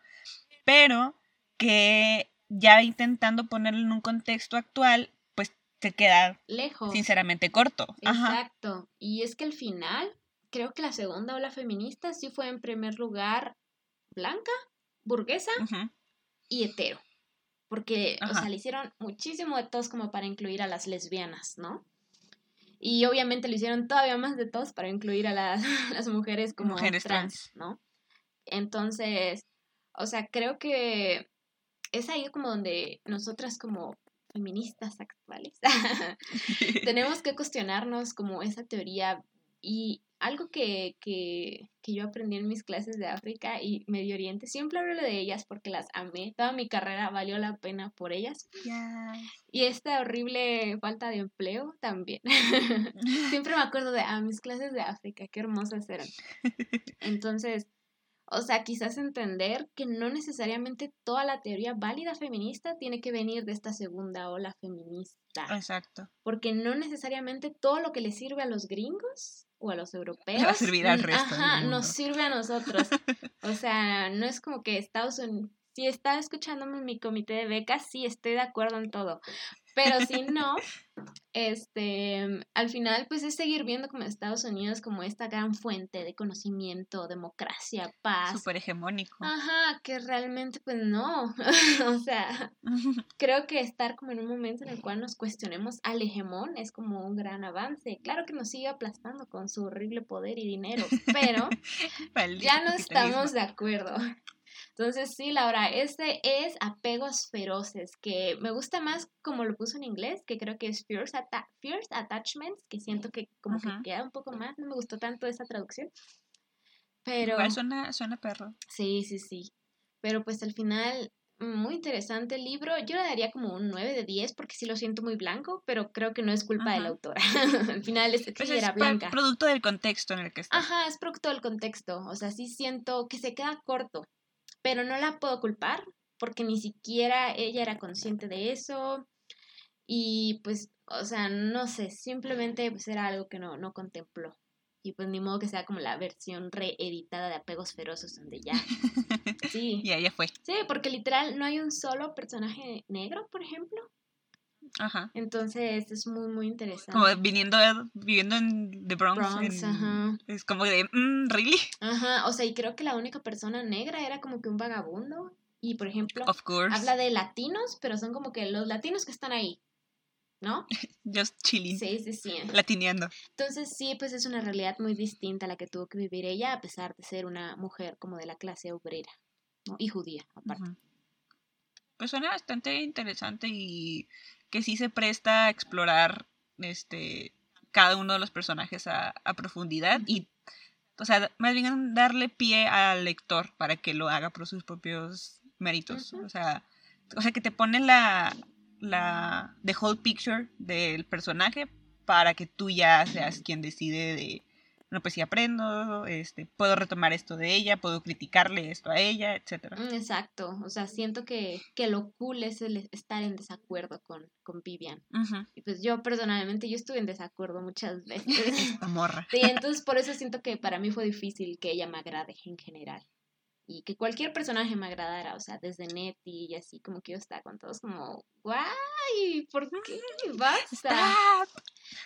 pero que ya intentando ponerlo en un contexto actual, se queda lejos. Sinceramente corto. Exacto. Y es que al final, creo que la segunda ola feminista sí fue en primer lugar blanca, burguesa y hetero. porque, o sea, le hicieron muchísimo de todos como para incluir a las lesbianas, ¿no? Y obviamente lo hicieron todavía más de todos para incluir a las, las mujeres como mujeres trans, ¿no? Entonces, o sea, creo que es ahí como donde nosotras como feministas actuales tenemos que cuestionarnos como esa teoría y algo que, que, que, yo aprendí en mis clases de África y Medio Oriente, siempre hablo de ellas porque las amé, toda mi carrera valió la pena por ellas. Y esta horrible falta de empleo también. siempre me acuerdo de ah, mis clases de África, qué hermosas eran. Entonces, o sea, quizás entender que no necesariamente toda la teoría válida feminista tiene que venir de esta segunda ola feminista. Exacto. Porque no necesariamente todo lo que le sirve a los gringos o a los europeos. Va a servir al resto. Ajá, nos sirve a nosotros. o sea, no es como que Estados Unidos. Si está escuchándome en mi comité de becas, sí estoy de acuerdo en todo. Pero si no, este, al final, pues es seguir viendo como Estados Unidos como esta gran fuente de conocimiento, democracia, paz. Súper hegemónico. Ajá, que realmente, pues no. o sea, creo que estar como en un momento en el cual nos cuestionemos al hegemón es como un gran avance. Claro que nos sigue aplastando con su horrible poder y dinero, pero ya no estamos de acuerdo. Entonces, sí, Laura, este es Apegos Feroces, que me gusta más como lo puso en inglés, que creo que es Fierce, Attachments, que siento que como que queda un poco más, no me gustó tanto esa traducción. Pero... Igual suena, suena perro. Sí, sí, sí. Pero pues al final, muy interesante el libro. Yo le daría como un 9 de 10 porque sí lo siento muy blanco, pero creo que no es culpa de la autora. al final es pues es blanca. producto del contexto en el que está. Ajá, es producto del contexto. O sea, sí siento que se queda corto pero no la puedo culpar porque ni siquiera ella era consciente de eso y pues, o sea, no sé, simplemente pues era algo que no, no contempló. Y pues ni modo que sea como la versión reeditada de Apegos Feroces, donde ya... Sí. y ya fue. Sí, porque literal no hay un solo personaje negro, por ejemplo. Ajá. Entonces es muy, muy interesante. Como viniendo, viviendo en The Bronx. ajá. Es como de, mm, ¿really? Ajá, o sea, y creo que la única persona negra era como que un vagabundo. Y por ejemplo, habla de latinos, pero son como que los latinos que están ahí. ¿No? Just chilling. Sí, sí, sí. Latineando. Entonces, sí, pues es una realidad muy distinta a la que tuvo que vivir ella, a pesar de ser una mujer como de la clase obrera, ¿no? Y judía, aparte. Pues suena bastante interesante y que sí se presta a explorar este cada uno de los personajes a, profundidad y o sea, más bien darle pie al lector para que lo haga por sus propios méritos. O sea, o sea, que te pone la, la the whole picture del personaje para que tú ya seas quien decide de no, pues sí aprendo, este, puedo retomar esto de ella, puedo criticarle esto a ella, etcétera. Mm, exacto, o sea, siento que, que lo cool es el estar en desacuerdo con, con Vivian. Y pues yo personalmente, yo estuve en desacuerdo muchas veces. Amorra. Sí, entonces por eso siento que para mí fue difícil que ella me agrade en general y que cualquier personaje me agradara, o sea, desde Nettie y así, como que yo estaba con todos como, guay, ¿por qué? Basta.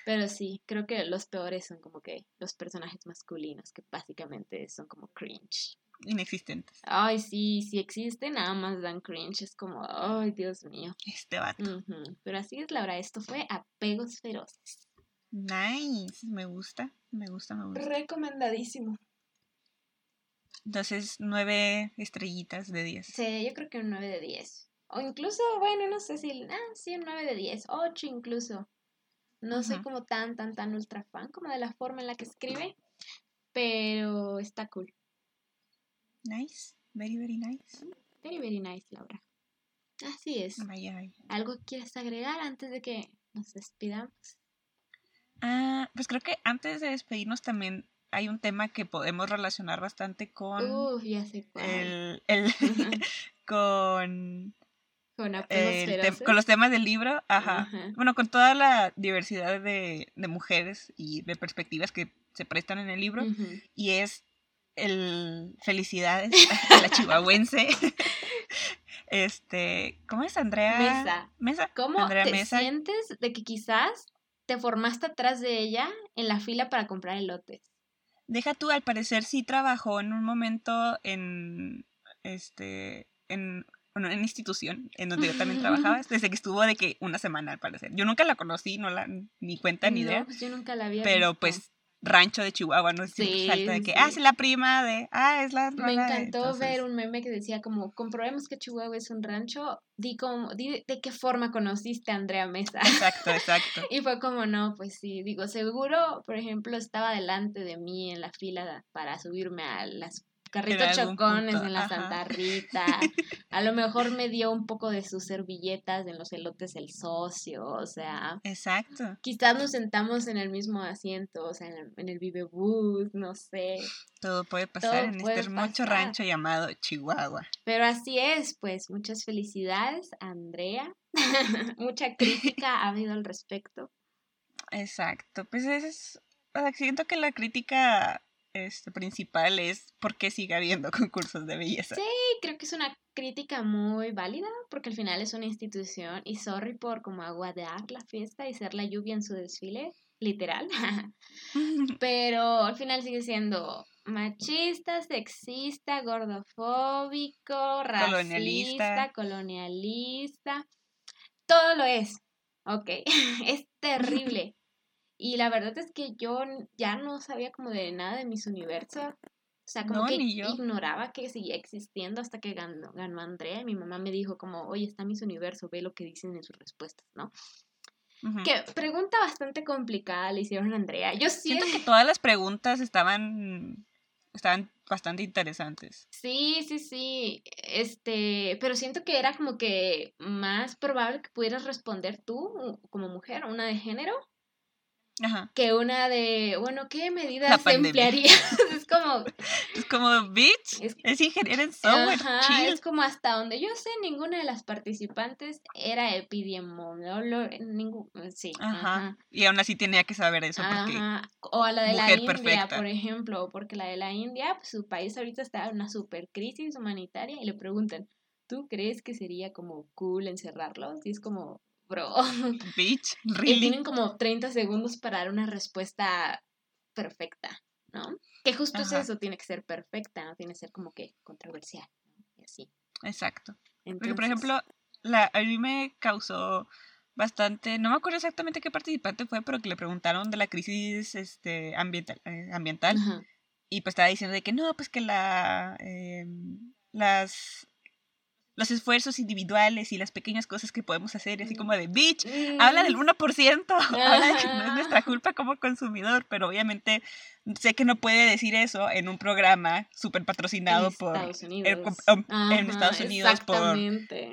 Pero sí, creo que los peores son como que los personajes masculinos, que básicamente son como cringe. Inexistentes. Ay, sí, sí existen, nada más dan cringe, es como, ay, Dios mío. Este vato. Pero así es, Laura, esto fue Apegos Feroces. Nice, me gusta, me gusta, me gusta. Recomendadísimo. Entonces, nueve estrellitas de diez. Sí, yo creo que un nueve de diez. O incluso, bueno, no sé si, ah, sí, un nueve de diez, ocho incluso. No soy como tan, tan, tan ultra fan como de la forma en la que escribe, pero está cool. Nice, very, very nice. Very, very nice, Laura. Así es. ¿Algo quieres agregar antes de que nos despidamos? Ah, pues creo que antes de despedirnos también hay un tema que podemos relacionar bastante con el, con con los temas del libro, ajá. Bueno, con toda la diversidad de, mujeres y de perspectivas que se prestan en el libro. Y es el felicidades a la chihuahuense. este, ¿cómo es Andrea? Mesa. Mesa. ¿Cómo te sientes de que quizás te formaste atrás de ella en la fila para comprar elotes? Deja tú, al parecer sí trabajó en un momento en este en una institución en donde yo también trabajaba, desde que estuvo de que una semana al parecer. Yo nunca la conocí, no la, ni cuenta ni idea. Pues yo nunca la había Pero pues rancho de Chihuahua, no sé si falta de que, ah, es la prima de, ah, es la Me encantó ver un meme que decía como, comprobemos que Chihuahua es un rancho, di como, di de qué forma conociste a Andrea Mesa. Exacto, exacto. y fue como, no, pues sí, digo, seguro, por ejemplo, estaba delante de mí en la fila para subirme a las carritos chocones en la Santa Rita. A lo mejor me dio un poco de sus servilletas en los elotes el socio, o sea. Exacto. Quizás nos sentamos en el mismo asiento, o sea, en el, en el Vive Booth, no sé. Todo puede pasar en este hermoso rancho llamado Chihuahua. Pero así es, pues muchas felicidades, Andrea. Mucha crítica ha habido al respecto. Exacto, pues es, siento que la crítica este, principal es por qué sigue habiendo concursos de belleza. Sí, creo que es una crítica muy válida porque al final es una institución y sorry por como aguadear la fiesta y ser la lluvia en su desfile, literal. Pero al final sigue siendo machista, sexista, gordofóbico, racista, colonialista, colonialista. Todo lo es. Ok, es terrible. Y la verdad es que yo ya no sabía como de nada de mis universos. O sea, como que ignoraba que seguía existiendo hasta que ganó, ganó Andrea. Y mi mamá me dijo como, oye, está Miss Universo, ve lo que dicen en sus respuestas, ¿no? Que pregunta bastante complicada le hicieron a Andrea. Yo siento que todas las preguntas estaban, estaban bastante interesantes. Sí, sí, sí. Este, pero siento que era como que más probable que pudieras responder tú como mujer, una de género, que una de, bueno, ¿qué medidas emplearía? es como... Es como, bitch, es, es ingeniero en software, Es como hasta donde yo sé, ninguna de las participantes era epidemiólogo, ningún, sí. Ajá. Y aún así tenía que saber eso porque... O a la de la India, por ejemplo, porque la de la India, pues, su país ahorita está en una super crisis humanitaria y le preguntan, ¿tú crees que sería como cool encerrarlos? Y es como, bro. Bitch, really? tienen como 30 segundos para dar una respuesta perfecta, ¿no? Que justo es eso, tiene que ser perfecta, no tiene que ser como que controversial, Y así. Exacto. Porque, por ejemplo, la, a mí me causó bastante, no me acuerdo exactamente qué participante fue, pero que le preguntaron de la crisis este, ambiental, eh, ambiental y pues estaba diciendo de que no, pues que la, em, las los esfuerzos individuales y las pequeñas cosas que podemos hacer, así como de, bitch, habla del 1%, habla de que no es nuestra culpa como consumidor, pero obviamente sé que no puede decir eso en un programa súper patrocinado por Estados Unidos. en Estados Unidos por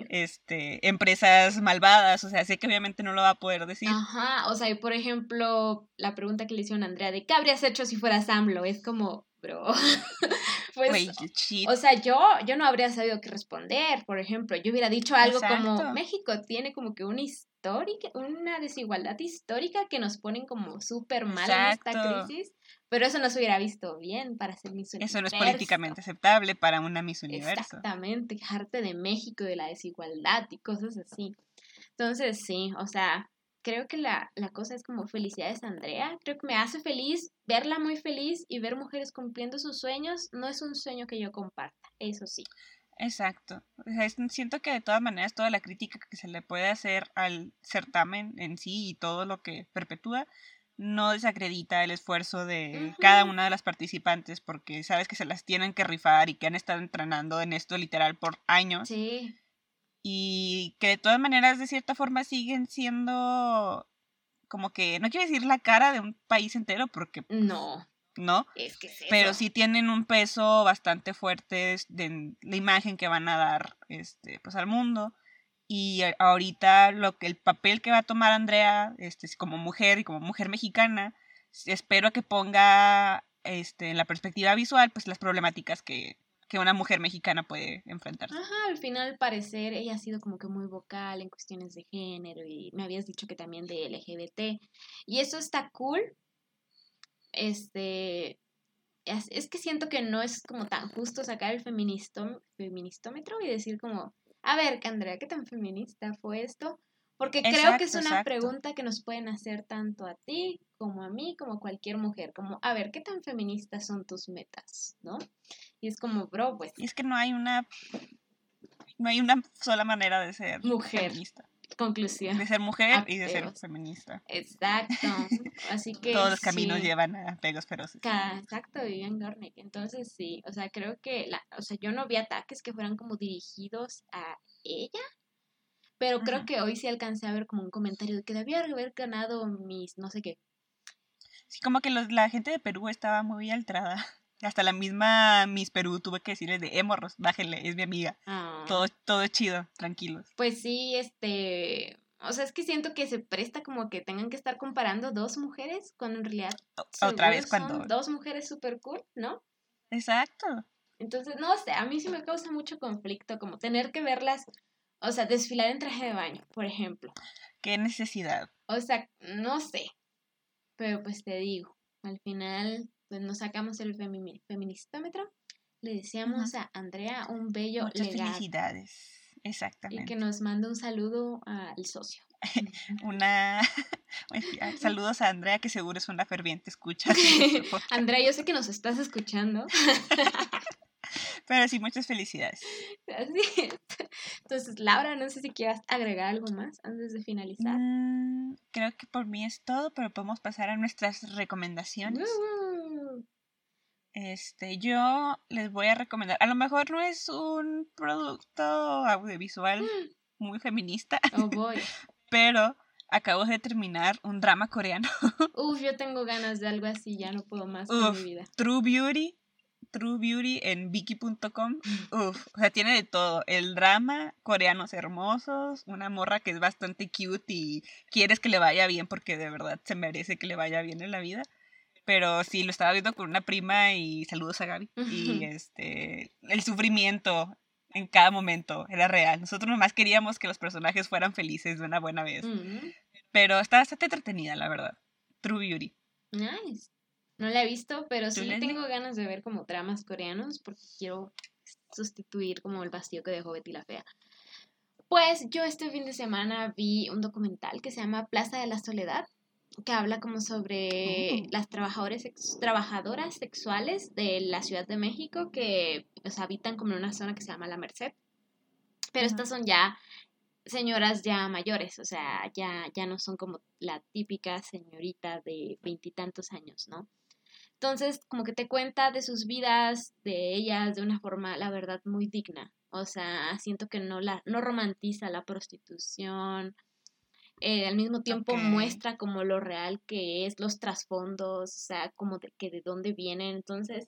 este, empresas malvadas, o sea, sé que obviamente no lo va a poder decir. Ajá, o sea, por ejemplo, la pregunta que le hicieron a Andrea de ¿qué habrías hecho si fueras AMLO? Es como, bro. pues, o sea, yo, yo no habría sabido qué responder, por ejemplo. Yo hubiera dicho algo como, México tiene como que una histórica, una desigualdad histórica que nos ponen como súper mal en esta crisis. Pero eso no se hubiera visto bien para ser Miss Universo. Eso no es políticamente aceptable para una Miss Universo. Exactamente, quejarte de México, de la desigualdad y cosas así. Entonces, sí, o sea, creo que la, la cosa es como felicidades Andrea. Creo que me hace feliz verla muy feliz y ver mujeres cumpliendo sus sueños. No es un sueño que yo comparta, eso sí. Exacto. siento que de todas maneras toda la crítica que se le puede hacer al certamen en sí y todo lo que perpetúa no desacredita el esfuerzo de cada una de las participantes porque sabes que se las tienen que rifar y que han estado entrenando en esto literal por años. Sí y que de todas maneras de cierta forma siguen siendo como que, no quiero decir la cara de un país entero porque... No. ¿No? Es que Pero sí tienen un peso bastante fuerte de la imagen que van a dar este, pues, al mundo. Y ahorita lo que el papel que va a tomar Andrea este, como mujer y como mujer mexicana, espero que ponga este, en la perspectiva visual pues las problemáticas que, que una mujer mexicana puede enfrentarse. Ajá, al final al parecer ella ha sido como que muy vocal en cuestiones de género y me habías dicho que también de LGBT. Y eso está cool. Este, es, que siento que no es como tan justo sacar el feministómetro y decir como, a ver, Andrea, ¿qué tan feminista fue esto? Porque creo que es una pregunta que nos pueden hacer tanto a ti como a mí, como cualquier mujer, como, a ver, ¿qué tan feministas son tus metas? ¿No? Y es como, bro, pues... Y es que no hay una... no hay una sola manera de ser mujer. Feminista. Conclusión. De ser mujer y de ser feminista. Exacto. Así que. Todos los caminos llevan a pegos feroces. Exacto, Vivian Gornick. Entonces, sí. O sea, creo que. La, o sea, yo no vi ataques que fueran como dirigidos a ella. Pero creo que hoy sí alcancé a ver como un comentario de que debía haber ganado mis no sé qué. Sí, como que los, la gente de Perú estaba muy alterada. Hasta la misma Miss Perú tuve que decirle de, hemorros, eh, bájenle, es mi amiga. Ah. Todo, todo chido, tranquilos. Pues sí, este, o sea, es que siento que se presta como que tengan que estar comparando dos mujeres cuando en realidad otra vez cuando son dos mujeres super cool, ¿no? Exacto. Entonces, no sé, a mí sí me causa mucho conflicto como tener que verlas, o sea, desfilar en traje de baño, por ejemplo. ¿Qué necesidad? O sea, no sé. Pero pues te digo, al final pues nos sacamos el feministómetro. Le deseamos a Andrea un bello Muchas felicidades. Exactamente. Y que nos mande un saludo al socio. una saludos a Andrea que seguro es una ferviente escucha. Andrea, yo sé que nos estás escuchando. Pero sí, muchas felicidades. Así Entonces, Laura, no sé si quieras agregar algo más antes de finalizar. Mm, creo que por mí es todo, pero podemos pasar a nuestras recomendaciones. Este, yo les voy a recomendar, a lo mejor no es un producto audiovisual muy feminista, oh boy. pero acabo de terminar un drama coreano. Uf, yo tengo ganas de algo así, ya no puedo más en mi vida. True Beauty, True Beauty en Viki.com. Uf, o sea, tiene de todo. El drama, coreanos hermosos, una morra que es bastante cute y quieres que le vaya bien porque de verdad se merece que le vaya bien en la vida pero sí, lo estaba viendo con una prima y saludos a Gaby. Y este, el sufrimiento en cada momento era real. Nosotros nomás queríamos que los personajes fueran felices de una buena vez. Pero está bastante entretenida, la verdad. True Beauty. Nice. No la he visto, pero sí tengo ganas de ver como dramas coreanos porque quiero sustituir como el vacío que dejó Betty la Fea. Pues yo este fin de semana vi un documental que se llama Plaza de la Soledad que habla como sobre oh. las trabajadores, trabajadoras sexuales de la Ciudad de México que habitan como en una zona que se llama La Merced. Pero estas son ya señoras ya mayores, o sea, ya, ya no son como la típica señorita de veintitantos años, ¿no? Entonces, como que te cuenta de sus vidas, de ellas, de una forma, la verdad, muy digna. O sea, siento que no, la, no romantiza la prostitución, eh, al mismo tiempo muestra como lo real que es, los trasfondos, o sea, como de que de dónde vienen. Entonces,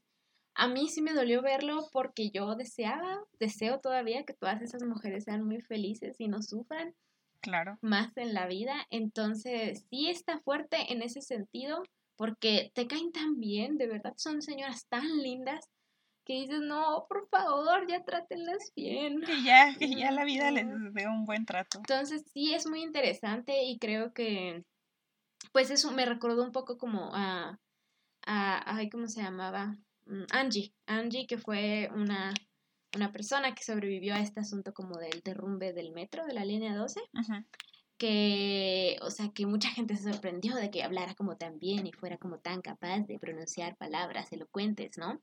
a mí sí me dolió verlo porque yo deseaba, deseo todavía que todas esas mujeres sean muy felices y no sufran claro. más en la vida. Entonces, sí está fuerte en ese sentido porque te caen tan bien, de verdad son señoras tan lindas que dices, no, por favor, ya trátenlas bien. Que ya, que ya la vida les dé un buen trato. Entonces sí es muy interesante y creo que, pues eso me recordó un poco como a, a ay, ¿cómo se llamaba? Mm, Angie, Angie que fue una, una persona que sobrevivió a este asunto como del derrumbe del metro de la línea 12. Que, o sea, que mucha gente se sorprendió de que hablara como tan bien y fuera como tan capaz de pronunciar palabras elocuentes, ¿no?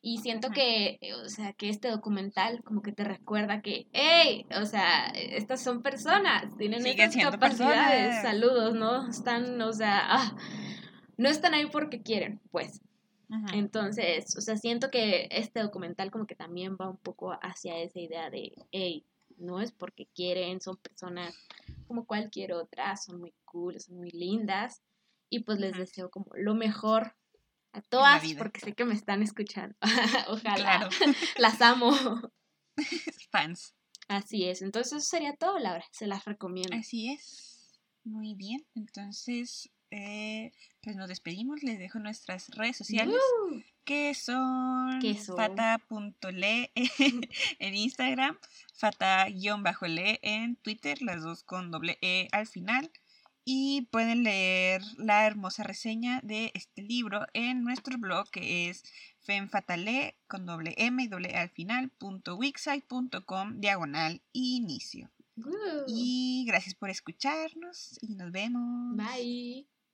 Y siento que, eh, o sea, que este documental como que te recuerda que, hey, o sea, estas son personas, tienen estas capacidades, saludos, ¿no? Están, o sea, ah, no están ahí porque quieren, pues. Entonces, o sea, siento que este documental como que también va un poco hacia esa idea de, hey, no es porque quieren, son personas como cualquier otra, son muy cool, son muy lindas y pues les deseo como lo mejor a todas, porque sé que me están escuchando. Ojalá. Las amo. Fans. Así es. Entonces, eso sería todo, Laura. Se las recomiendo. Así es. Muy bien. Entonces, eh, pues nos despedimos. Les dejo nuestras redes sociales. Que son, fata.le en Instagram, fata-le en Twitter, las dos con doble E al final y pueden leer la hermosa reseña de este libro en nuestro blog que es femfatale con doble m y doble al final punto diagonal inicio. Y gracias por escucharnos y nos vemos. Bye.